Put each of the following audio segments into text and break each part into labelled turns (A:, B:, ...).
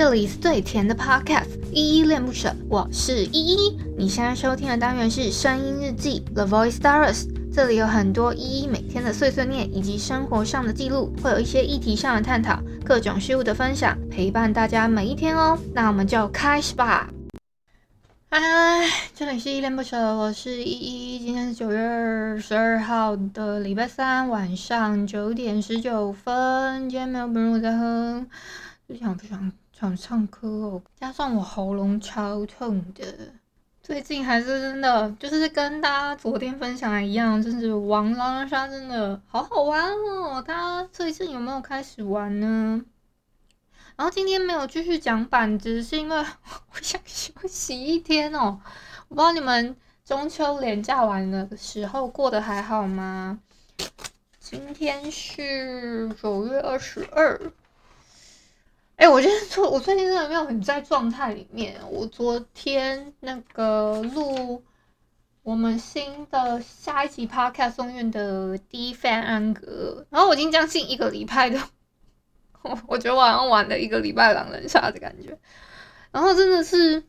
A: 这里是最甜的 Podcast，依依恋不舍，我是依依。你现在收听的单元是声音日记 The Voice Diaries，这里有很多依依每天的碎碎念以及生活上的记录，会有一些议题上的探讨，各种事物的分享，陪伴大家每一天哦。那我们就开始吧。嗨，这里是依恋不舍，我是依依。今天是九月十二号的礼拜三晚上九点十九分。今天没有本人我在哼，就想不想想唱歌哦？加上我喉咙超痛的，最近还是真的就是跟大家昨天分享的一样，就是玩狼人杀真的好好玩哦。大家最近有没有开始玩呢？然后今天没有继续讲板子，是因为我想休息一天哦。我不知道你们中秋连假完的时候过得还好吗？今天是九月二十二。哎，我觉得我最近真的没有很在状态里面。我昨天那个录我们新的下一集 Podcast 送院的第一番安格，然后我已经将近一个礼拜的。我觉得我好像玩了一个礼拜狼人杀的感觉，然后真的是，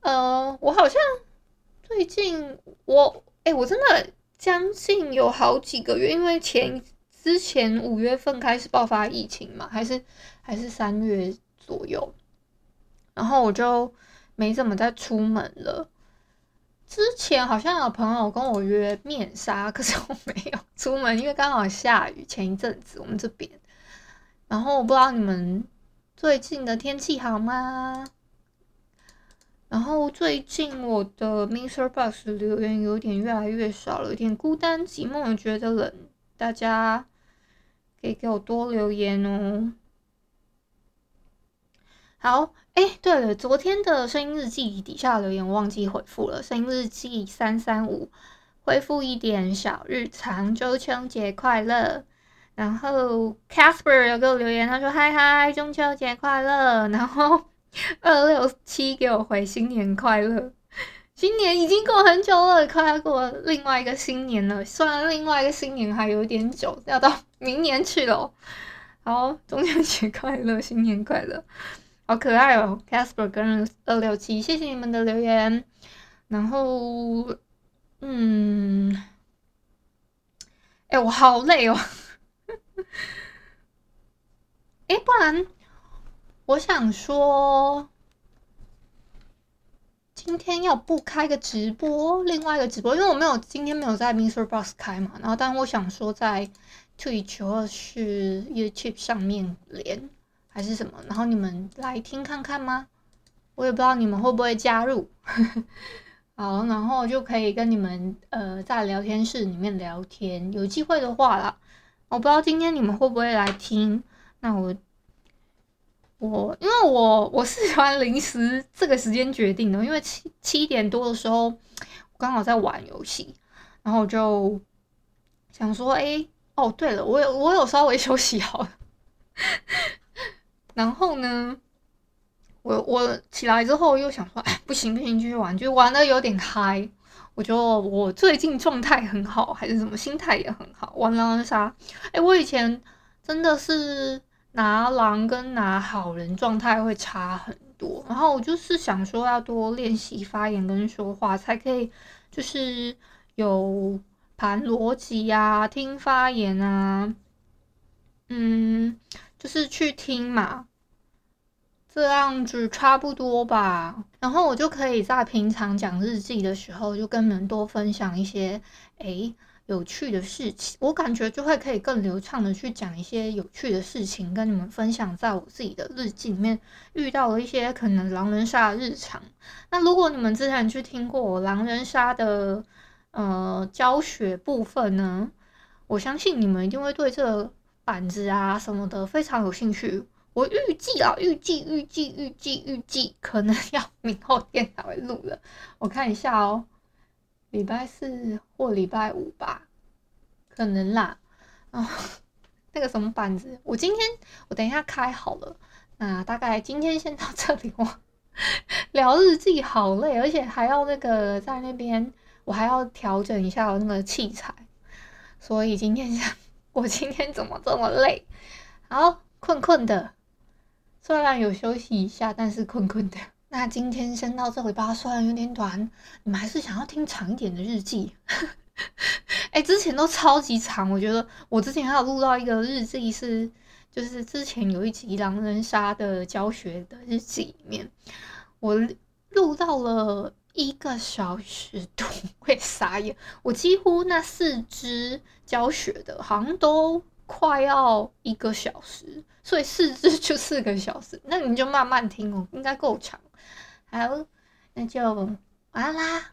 A: 呃，我好像最近我哎、我真的将近有好几个月，因为前之前五月份开始爆发疫情嘛，还是还是三月左右，然后我就没怎么再出门了。之前好像有朋友跟我约面杀，可是我没有出门，因为刚好下雨。前一阵子我们这边。然后我不知道你们最近的天气好吗？然后最近我的 Mr. Box 留言有点越来越少了，有点孤单寂寞，觉得冷。大家可以给我多留言哦。好，哎，对了，昨天的声音日记底下留言忘记回复了。声音日记三三五，恢复一点小日常，中秋节快乐。然后 Casper 有给我留言，他说：“嗨嗨，中秋节快乐。”然后 二六七给我回新年快乐。今年已经过很久了，快要过另外一个新年了。虽然另外一个新年还有点久，要到明年去了。好，中秋节快乐，新年快乐，好可爱哦，Casper 跟二六七，谢谢你们的留言。然后，嗯，哎，我好累哦。哎，不然我想说，天要不开个直播，另外一个直播，因为我没有今天没有在 Mr. Box 开嘛，然后但我想说在 Twitch 或是 YouTube 上面连还是什么，然后你们来听看看吗？我也不知道你们会不会加入，好，然后就可以跟你们呃在聊天室里面聊天，有机会的话啦。我不知道今天你们会不会来听，那我我因为我我是喜欢临时这个时间决定的，因为七七点多的时候我刚好在玩游戏，然后我就想说，哎、哦对了，我有我有稍微休息好了，然后呢，我我起来之后又想说，哎，不行不行，继续玩，就玩的有点嗨。我觉得我最近状态很好，还是什么心态也很好。玩狼人杀，哎，我以前真的是拿狼跟拿好人状态会差很多。然后我就是想说要多练习发言跟说话，才可以就是有盘逻辑啊，听发言啊，嗯，就是去听嘛。这样子差不多吧，然后我就可以在平常讲日记的时候，就跟你们多分享一些诶有趣的事情。我感觉就会可以更流畅的去讲一些有趣的事情，跟你们分享在我自己的日记里面遇到了一些可能狼人杀的日常。那如果你们之前去听过我狼人杀的呃教学部分呢，我相信你们一定会对这个板子啊什么的非常有兴趣。我预计啊，预计预计预计预计可能要 明后天才会录了。我看一下哦，礼拜四或礼拜五吧，可能啦。啊、那个什么板子，我今天我等一下开好了。那大概今天先到这里。哦 聊日记好累，而且还要那个在那边，我还要调整一下那个器材。所以今天想，我今天怎么这么累？好，困困的。虽然有休息一下，但是困困的。那今天先到这里吧，虽然有点短，你们还是想要听长一点的日记？哎、欸，之前都超级长，我觉得我之前还有录到一个日记是，就是之前有一集狼人杀的教学的日记里面，我录到了一个小时多，会傻眼。我几乎那四支教学的，好像都快要一个小时，所以四支就四个小时，那你就慢慢听哦，应该够长。好，那就晚安啦。